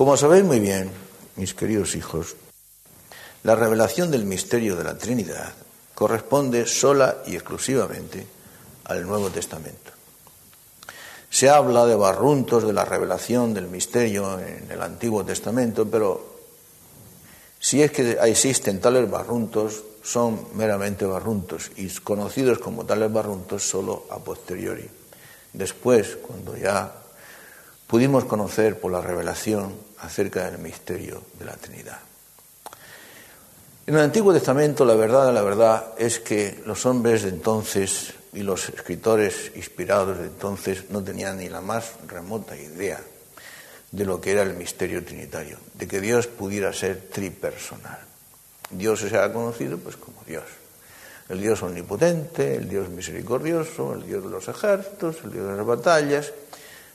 Como sabéis muy bien, mis queridos hijos, la revelación del misterio de la Trinidad corresponde sola y exclusivamente al Nuevo Testamento. Se habla de barruntos de la revelación del misterio en el Antiguo Testamento, pero si es que existen tales barruntos, son meramente barruntos y conocidos como tales barruntos solo a posteriori. Después, cuando ya pudimos conocer por la revelación acerca del misterio de la Trinidad. En el Antiguo Testamento la verdad, la verdad es que los hombres de entonces y los escritores inspirados de entonces no tenían ni la más remota idea de lo que era el misterio trinitario, de que Dios pudiera ser tripersonal. Dios se ha conocido pues como Dios. El Dios omnipotente, el Dios misericordioso, el Dios de los ejércitos, el Dios de las batallas,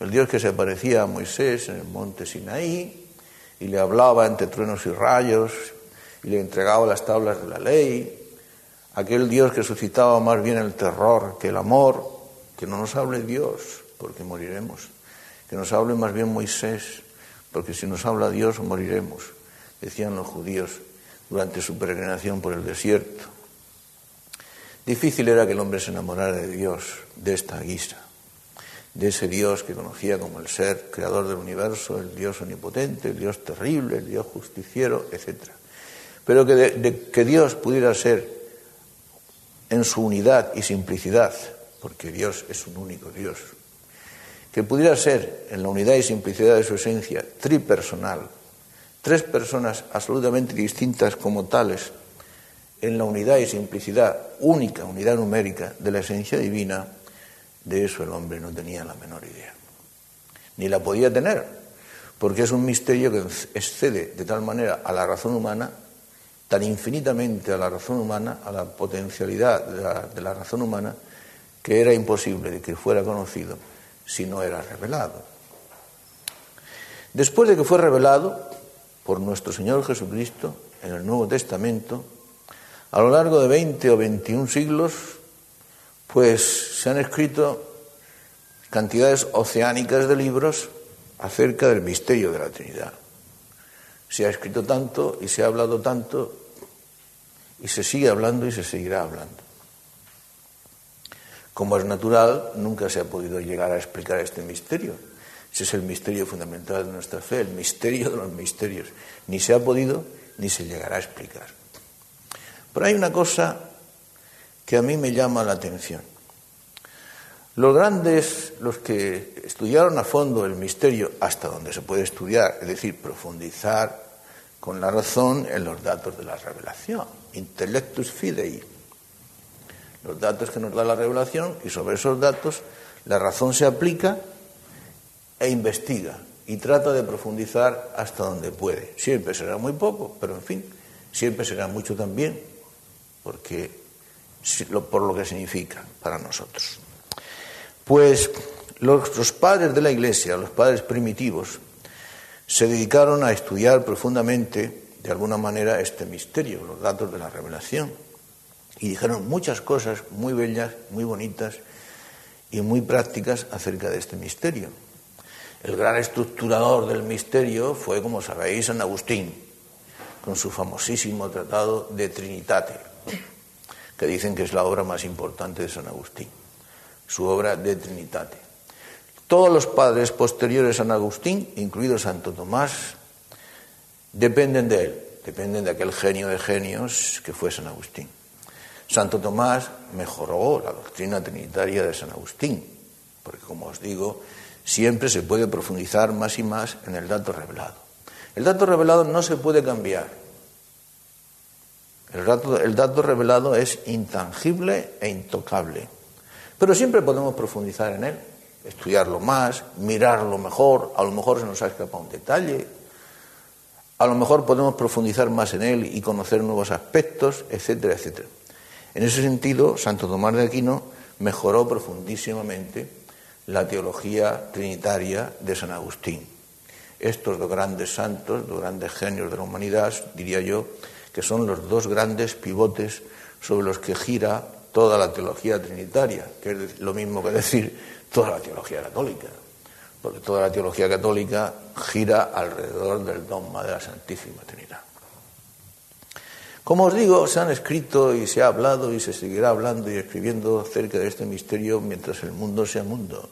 el Dios que se aparecía a Moisés en el monte Sinaí y le hablaba entre truenos y rayos y le entregaba las tablas de la ley, aquel Dios que suscitaba más bien el terror que el amor, que no nos hable Dios, porque moriremos, que nos hable más bien Moisés, porque si nos habla Dios moriremos, decían los judíos durante su peregrinación por el desierto. Difícil era que el hombre se enamorara de Dios de esta guisa, de ese Dios que conocía como el ser creador del universo, el Dios omnipotente, el Dios terrible, el Dios justiciero, etc. Pero que, que Dios pudiera ser en su unidad y simplicidad, porque Dios es un único Dios, que pudiera ser en la unidad y simplicidad de su esencia tripersonal, tres personas absolutamente distintas como tales, en la unidad y simplicidad única, unidad numérica de la esencia divina, de eso el hombre no tenía la menor idea, ni la podía tener, porque es un misterio que excede de tal manera a la razón humana tan infinitamente a la razón humana, a la potencialidad de la, razón humana, que era imposible de que fuera conocido si no era revelado. Después de que fue revelado por nuestro Señor Jesucristo en el Nuevo Testamento, a lo largo de 20 o 21 siglos, pues se han escrito cantidades oceánicas de libros acerca del misterio de la Trinidad. Se ha escrito tanto y se ha hablado tanto y se sigue hablando y se seguirá hablando. Como es natural, nunca se ha podido llegar a explicar este misterio. Ese es el misterio fundamental de nuestra fe, el misterio de los misterios. Ni se ha podido ni se llegará a explicar. Pero hay una cosa que a mí me llama la atención. Los grandes, los que estudiaron a fondo el misterio hasta donde se puede estudiar, es decir, profundizar con la razón en los datos de la revelación, intellectus fidei, los datos que nos da la revelación y sobre esos datos la razón se aplica e investiga y trata de profundizar hasta donde puede. Siempre será muy poco, pero en fin, siempre será mucho también, porque por lo que significa para nosotros. Pues los, padres de la Iglesia, los padres primitivos, se dedicaron a estudiar profundamente, de alguna manera, este misterio, los datos de la revelación. Y dijeron muchas cosas muy bellas, muy bonitas y muy prácticas acerca de este misterio. El gran estructurador del misterio fue, como sabéis, San Agustín, con su famosísimo tratado de Trinitate, que dicen que es la obra más importante de San Agustín su obra de Trinitate. Todos los padres posteriores a San Agustín, incluido Santo Tomás, dependen de él, dependen de aquel genio de genios que fue San Agustín. Santo Tomás mejoró la doctrina trinitaria de San Agustín, porque como os digo, siempre se puede profundizar más y más en el dato revelado. El dato revelado no se puede cambiar. El dato, el dato revelado es intangible e intocable. Pero siempre podemos profundizar en él, estudiarlo más, mirarlo mejor, a lo mejor se nos ha escapado un detalle, a lo mejor podemos profundizar más en él y conocer nuevos aspectos, etcétera, etcétera. En ese sentido, Santo Tomás de Aquino mejoró profundísimamente la teología trinitaria de San Agustín. Estos dos grandes santos, dos grandes genios de la humanidad, diría yo, que son los dos grandes pivotes sobre los que gira toda la teología trinitaria, que es lo mismo que decir toda la teología católica, porque toda la teología católica gira alrededor del dogma de la Santísima Trinidad. Como os digo, se han escrito y se ha hablado y se seguirá hablando y escribiendo acerca de este misterio mientras el mundo sea mundo.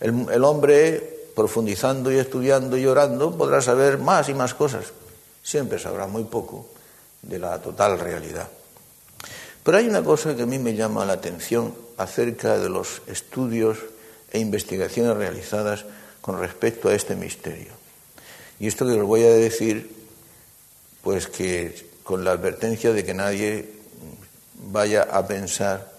El, el hombre, profundizando y estudiando y orando, podrá saber más y más cosas. Siempre sabrá muy poco de la total realidad. Pero hay una cosa que a mí me llama la atención acerca de los estudios e investigaciones realizadas con respecto a este misterio. Y esto que os voy a decir, pues que con la advertencia de que nadie vaya a pensar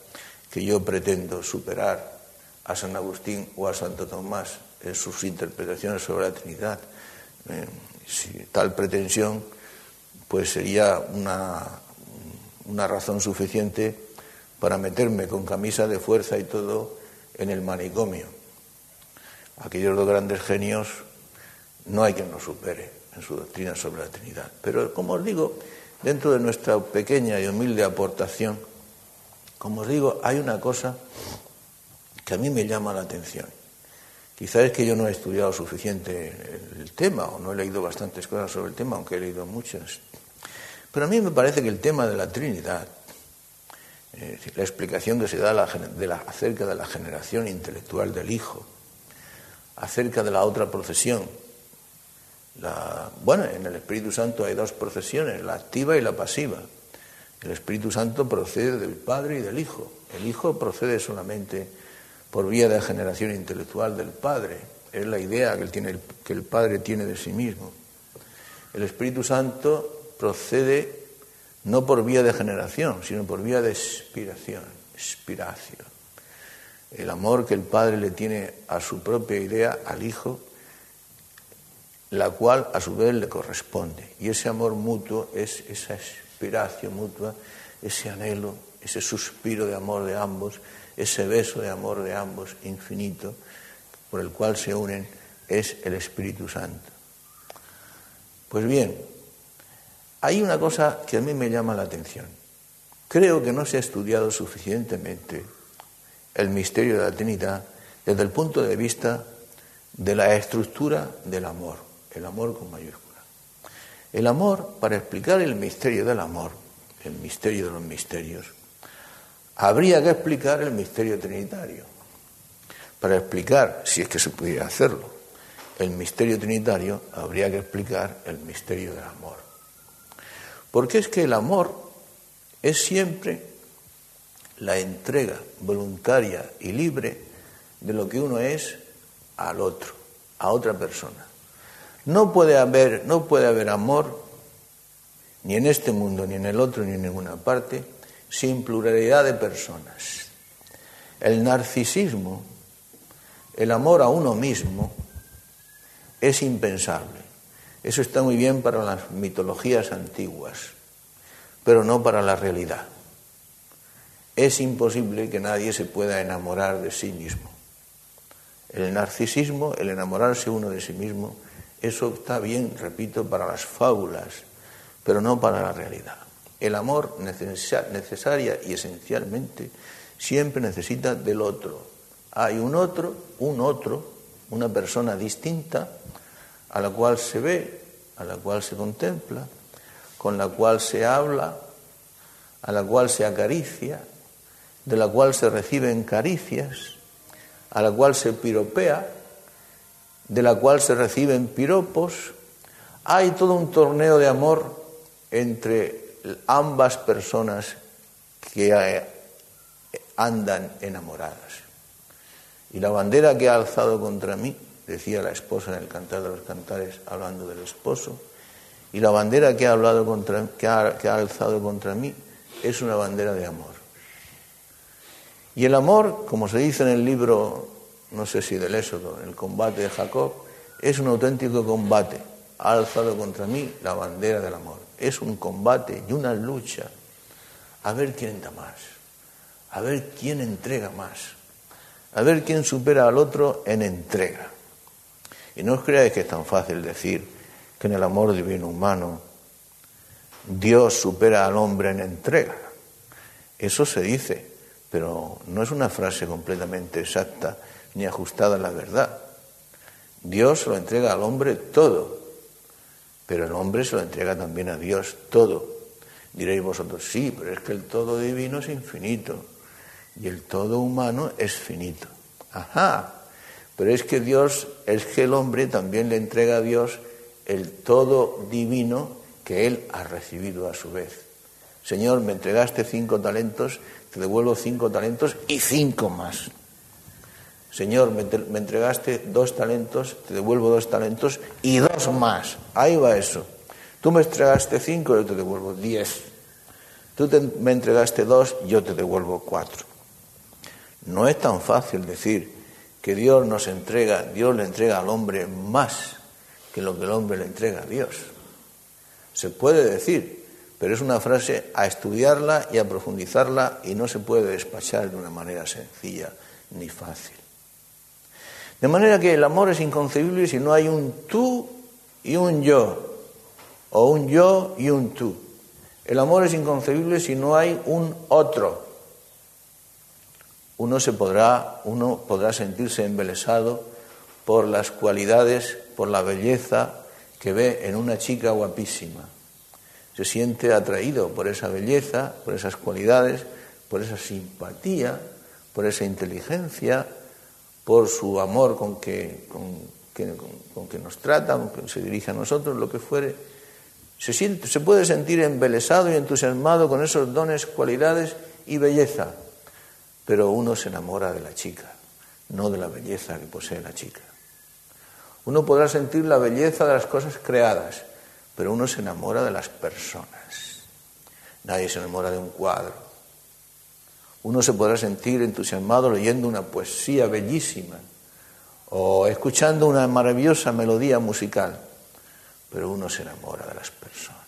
que yo pretendo superar a San Agustín o a Santo Tomás en sus interpretaciones sobre la Trinidad. Eh, si tal pretensión, pues sería una, una razón suficiente para meterme con camisa de fuerza y todo en el manicomio. Aquellos dos grandes genios no hay quien nos supere en su doctrina sobre la Trinidad. Pero, como os digo, dentro de nuestra pequeña y humilde aportación, como os digo, hay una cosa que a mí me llama la atención. Quizás es que yo no he estudiado suficiente el tema o no he leído bastantes cosas sobre el tema, aunque he leído muchas. Pero a mí me parece que el tema de la Trinidad la explicación que se da acerca de la generación intelectual del Hijo, acerca de la otra procesión. bueno, en el Espíritu Santo hay dos procesiones, la activa y la pasiva. El Espíritu Santo procede del Padre y del Hijo. El Hijo procede solamente por vía de generación intelectual del Padre. Es la idea que el Padre tiene de sí mismo. El Espíritu Santo procede no por vía de generación, sino por vía de expiración, expiración. El amor que el Padre le tiene a su propia idea, al Hijo, la cual a su vez le corresponde. Y ese amor mutuo es esa expiración mutua, ese anhelo, ese suspiro de amor de ambos, ese beso de amor de ambos infinito, por el cual se unen, es el Espíritu Santo. Pues bien, hay una cosa que a mí me llama la atención. Creo que no se ha estudiado suficientemente el misterio de la Trinidad desde el punto de vista de la estructura del amor, el amor con mayúscula. El amor, para explicar el misterio del amor, el misterio de los misterios, habría que explicar el misterio trinitario. Para explicar, si es que se pudiera hacerlo, el misterio trinitario, habría que explicar el misterio del amor. Porque es que el amor es siempre la entrega voluntaria y libre de lo que uno es al otro, a otra persona. No puede haber, no puede haber amor ni en este mundo, ni en el otro, ni en ninguna parte, sin pluralidad de personas. El narcisismo, el amor a uno mismo, es impensable. Eso está muy bien para las mitologías antiguas, pero no para la realidad. Es imposible que nadie se pueda enamorar de sí mismo. El narcisismo, el enamorarse uno de sí mismo, eso está bien, repito, para las fábulas, pero no para la realidad. El amor necesaria y esencialmente siempre necesita del otro. Hay un otro, un otro, una persona distinta a la cual se ve, a la cual se contempla, con la cual se habla, a la cual se acaricia, de la cual se reciben caricias, a la cual se piropea, de la cual se reciben piropos. Hay todo un torneo de amor entre ambas personas que eh, andan enamoradas. Y la bandera que ha alzado contra mí decía la esposa en el Cantar de los Cantares, hablando del esposo, y la bandera que ha, hablado contra, que ha, que ha alzado contra mí es una bandera de amor. Y el amor, como se dice en el libro, no sé si del Éxodo, el combate de Jacob, es un auténtico combate. Ha alzado contra mí la bandera del amor. Es un combate y una lucha a ver quién da más, a ver quién entrega más, a ver quién supera al otro en entrega. Y no os creáis que es tan fácil decir que en el amor divino humano Dios supera al hombre en entrega. Eso se dice, pero no es una frase completamente exacta ni ajustada a la verdad. Dios lo entrega al hombre todo, pero el hombre se lo entrega también a Dios todo. Diréis vosotros, sí, pero es que el todo divino es infinito y el todo humano es finito. Ajá, pero es que Dios, es que el hombre también le entrega a Dios el todo divino que él ha recibido a su vez. Señor, me entregaste cinco talentos, te devuelvo cinco talentos y cinco más. Señor, me, entregaste dos talentos, te devuelvo dos talentos y dos más. Ahí va eso. Tú me entregaste cinco, yo te devuelvo diez. Tú me entregaste dos, yo te devuelvo cuatro. No es tan fácil decir que Dios nos entrega, Dios le entrega al hombre más que lo que el hombre le entrega a Dios. Se puede decir, pero es una frase a estudiarla y a profundizarla y no se puede despachar de una manera sencilla ni fácil. De manera que el amor es inconcebible si no hay un tú y un yo, o un yo y un tú. El amor es inconcebible si no hay un otro. Uno se podrá, uno podrá sentirse embelesado por las cualidades, por la belleza que ve en una chica guapísima. Se siente atraído por esa belleza, por esas cualidades, por esa simpatía, por esa inteligencia, por su amor con que, con, que, nos trata, con que se dirige a nosotros, lo que fuere, se, siente, se puede sentir embelesado y entusiasmado con esos dones, cualidades y belleza, pero uno se enamora de la chica, no de la belleza que posee la chica. Uno podrá sentir la belleza de las cosas creadas, pero uno se enamora de las personas. Nadie se enamora de un cuadro, uno se podrá sentir entusiasmado leyendo una poesía bellísima o escuchando una maravillosa melodía musical, pero uno se enamora de las personas.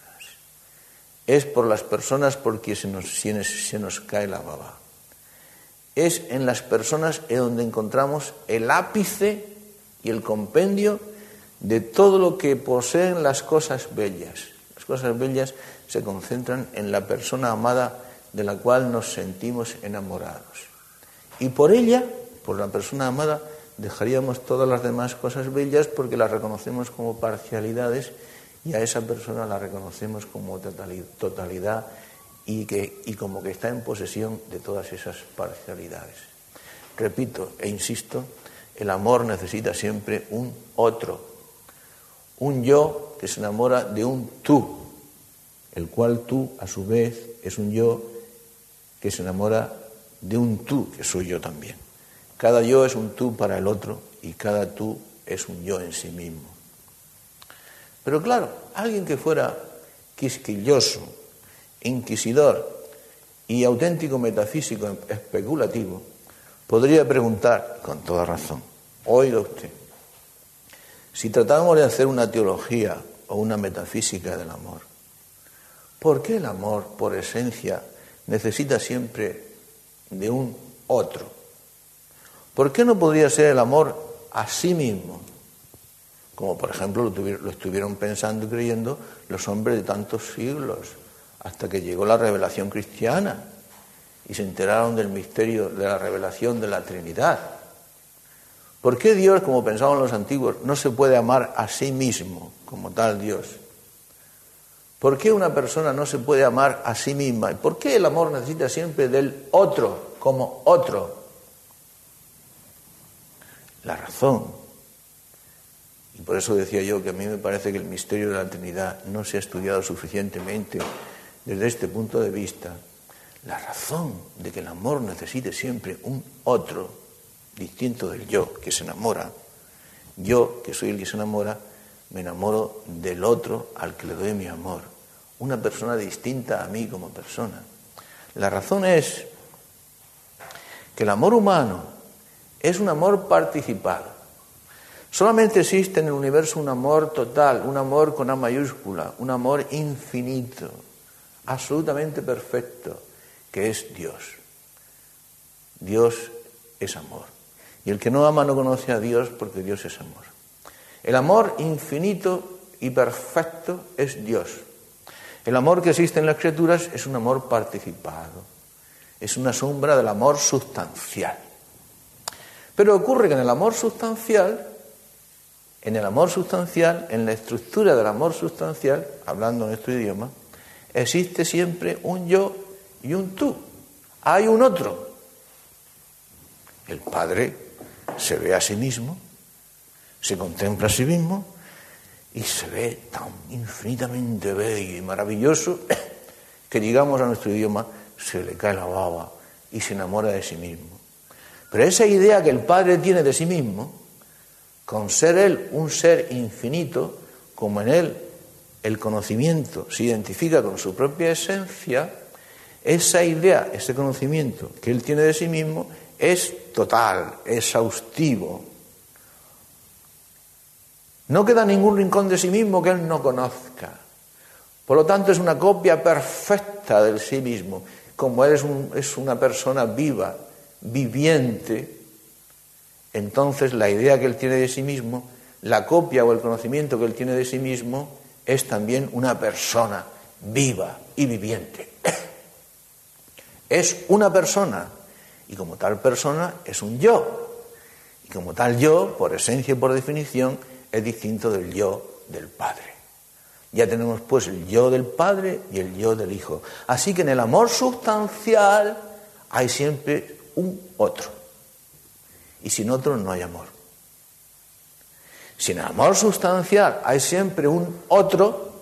Es por las personas por quienes se nos, se nos cae la baba. Es en las personas en donde encontramos el ápice y el compendio de todo lo que poseen las cosas bellas. Las cosas bellas se concentran en la persona amada de la cual nos sentimos enamorados. Y por ella, por la persona amada, dejaríamos todas las demás cosas bellas porque las reconocemos como parcialidades y a esa persona la reconocemos como totalidad y, que, y como que está en posesión de todas esas parcialidades. Repito e insisto, el amor necesita siempre un otro, un yo que se enamora de un tú, el cual tú a su vez es un yo que se enamora de un tú, que soy yo también. Cada yo es un tú para el otro y cada tú es un yo en sí mismo. Pero claro, alguien que fuera quisquilloso, inquisidor y auténtico metafísico especulativo, podría preguntar, con toda razón, oiga usted, si tratamos de hacer una teología o una metafísica del amor, ¿por qué el amor, por esencia, necesita siempre de un otro. ¿Por qué no podría ser el amor a sí mismo? Como por ejemplo lo, estuvieron pensando y creyendo los hombres de tantos siglos, hasta que llegó la revelación cristiana y se enteraron del misterio de la revelación de la Trinidad. ¿Por qué Dios, como pensaban los antiguos, no se puede amar a sí mismo como tal Dios? ¿Por qué una persona no se puede amar a sí misma? ¿Y por qué el amor necesita siempre del otro como otro? La razón. Y por eso decía yo que a mí me parece que el misterio de la Trinidad no se ha estudiado suficientemente desde este punto de vista. La razón de que el amor necesite siempre un otro distinto del yo que se enamora. Yo, que soy el que se enamora, me enamoro del otro al que le doy mi amor una persona distinta a mí como persona. La razón es que el amor humano es un amor participado. Solamente existe en el universo un amor total, un amor con A mayúscula, un amor infinito, absolutamente perfecto, que es Dios. Dios es amor. Y el que no ama no conoce a Dios porque Dios es amor. El amor infinito y perfecto es Dios. El amor que existe en las criaturas es un amor participado, es una sombra del amor sustancial. Pero ocurre que en el amor sustancial En el amor sustancial, en la estructura del amor sustancial, hablando en nuestro idioma, existe siempre un yo y un tú. Hay un otro. El Padre se ve a sí mismo, se contempla a sí mismo y se ve tan infinitamente bello y maravilloso que, digamos a nuestro idioma, se le cae la baba y se enamora de sí mismo. Pero esa idea que el Padre tiene de sí mismo, con ser Él un ser infinito, como en Él el conocimiento se identifica con su propia esencia, esa idea, ese conocimiento que Él tiene de sí mismo, es total, exhaustivo. No queda ningún rincón de sí mismo que Él no conozca. Por lo tanto, es una copia perfecta del sí mismo. Como Él es, es una persona viva, viviente, entonces la idea que Él tiene de sí mismo, la copia o el conocimiento que Él tiene de sí mismo, es también una persona viva y viviente. Es una persona y como tal persona es un yo. Y como tal yo, por esencia y por definición, es distinto del yo del Padre. Ya tenemos pues el yo del Padre y el yo del Hijo. Así que en el amor sustancial hay siempre un otro. Y sin otro no hay amor. Si en el amor sustancial hay siempre un otro,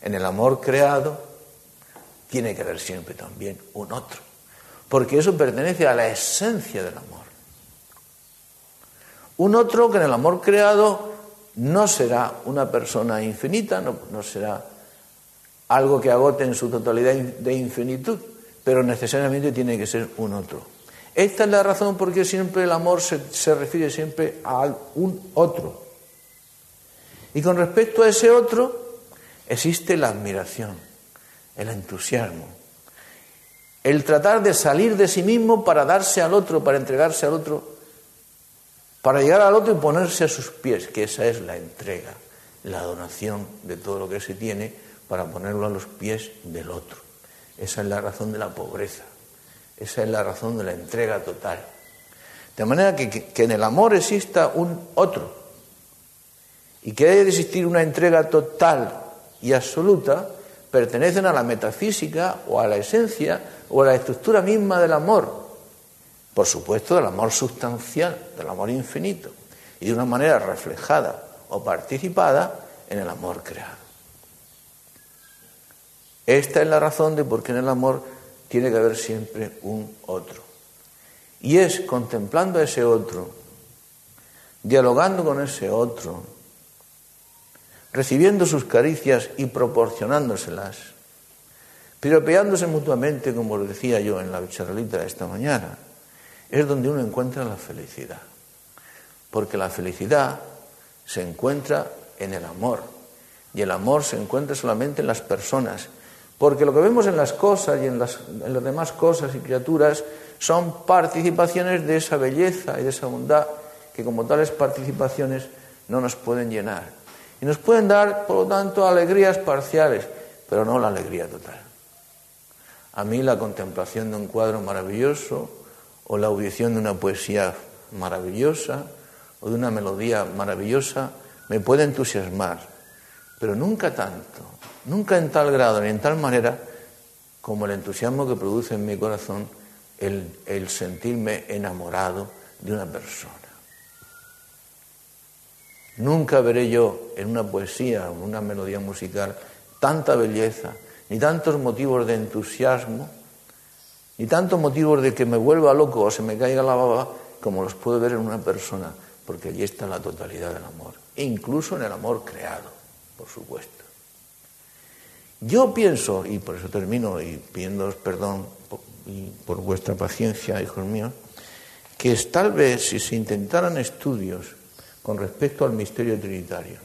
en el amor creado tiene que haber siempre también un otro porque eso pertenece a la esencia del amor. Un otro que en el amor creado no será una persona infinita, no, será algo que agote en su totalidad de infinitud, pero necesariamente tiene que ser un otro. Esta es la razón por qué siempre el amor se, se refiere siempre a un otro. Y con respecto a ese otro existe la admiración, el entusiasmo, el tratar de salir de sí mismo para darse al otro, para entregarse al otro, para llegar al otro y ponerse a sus pies, que esa es la entrega, la donación de todo lo que se tiene para ponerlo a los pies del otro. Esa es la razón de la pobreza, esa es la razón de la entrega total. De manera que, que, en el amor exista un otro y que haya de existir una entrega total y absoluta, pertenecen a la metafísica o a la esencia o a la estructura misma del amor. Por supuesto, del amor sustancial, del amor infinito, y de una manera reflejada o participada en el amor creado. Esta es la razón de por qué en el amor tiene que haber siempre un otro. Y es contemplando a ese otro, dialogando con ese otro, recibiendo sus caricias y proporcionándoselas, piropeándose mutuamente, como lo decía yo en la charlita de esta mañana, es donde uno encuentra la felicidad. Porque la felicidad se encuentra en el amor. Y el amor se encuentra solamente en las personas. Porque lo que vemos en las cosas y en las, demás cosas y criaturas son participaciones de esa belleza y de esa bondad que como tales participaciones no nos pueden llenar. Y nos pueden dar, por lo tanto, alegrías parciales, pero no la alegría total. A mí la contemplación de un cuadro maravilloso o la audición de una poesía maravillosa o de una melodía maravillosa me puede entusiasmar, pero nunca tanto, nunca en tal grado ni en tal manera como el entusiasmo que produce en mi corazón el, sentirme enamorado de una persona. Nunca veré yo en una poesía, en una melodía musical, tanta belleza, ni tantos motivos de entusiasmo, ni tantos motivos de que me vuelva loco o se me caiga la baba, como los puedo ver en una persona, porque allí está la totalidad del amor, incluso en el amor creado, por supuesto. Yo pienso, y por eso termino y pidiéndoos perdón y por vuestra paciencia, hijos míos, que tal vez si se intentaran estudios con respecto al misterio trinitario.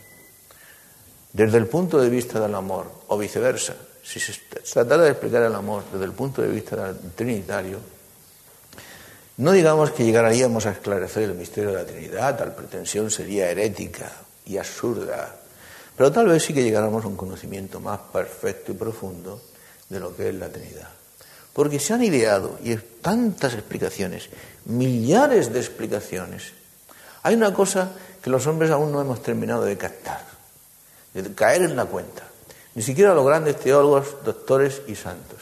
Desde el punto de vista del amor, o viceversa, si se tratara de explicar el amor desde el punto de vista trinitario, no digamos que llegaríamos a esclarecer el misterio de la Trinidad, tal pretensión sería herética y absurda, pero tal vez sí que llegáramos a un conocimiento más perfecto y profundo de lo que es la Trinidad. Porque se han ideado, y tantas explicaciones, millares de explicaciones, Hay una cosa que los hombres aún no hemos terminado de captar, de caer en la cuenta. Ni siquiera los grandes teólogos, doctores y santos.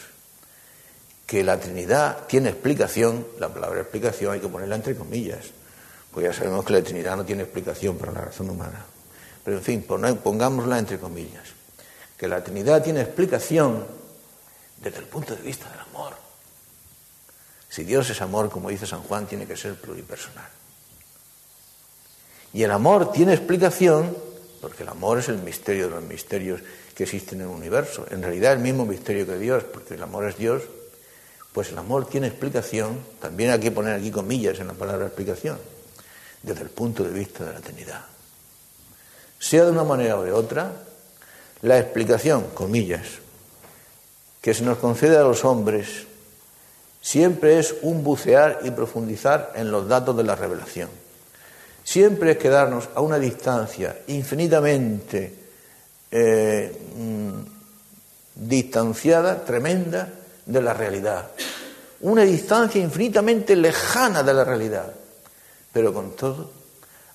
Que la Trinidad tiene explicación, la palabra explicación hay que ponerla entre comillas, pues ya sabemos que la Trinidad no tiene explicación para la razón humana. Pero en fin, pongámosla entre comillas. Que la Trinidad tiene explicación desde el punto de vista del amor. Si Dios es amor, como dice San Juan, tiene que ser pluripersonal. Y el amor tiene explicación, porque el amor es el misterio de los misterios que existen en el universo. En realidad el mismo misterio que Dios, porque el amor es Dios, pues el amor tiene explicación, también hay que poner aquí comillas en la palabra explicación, desde el punto de vista de la Trinidad. Sea de una manera o de otra, la explicación, comillas, que se nos concede a los hombres siempre es un bucear y profundizar en los datos de la revelación siempre es quedarnos a una distancia infinitamente eh, mm, distanciada, tremenda, de la realidad. Una distancia infinitamente lejana de la realidad. Pero con todo,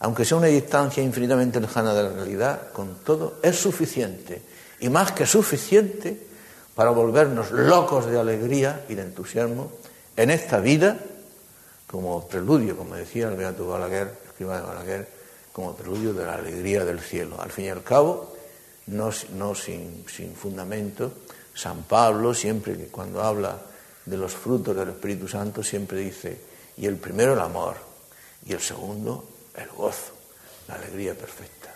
aunque sea una distancia infinitamente lejana de la realidad, con todo es suficiente. Y más que suficiente para volvernos locos de alegría y de entusiasmo en esta vida, como preludio, como decía el Beato Balaguer, de Balaguer como preludio de la alegría del cielo. Al fin y al cabo, no, sin fundamento, San Pablo siempre que cuando habla de los frutos del Espíritu Santo siempre dice, y el primero el amor, y el segundo el gozo, la alegría perfecta.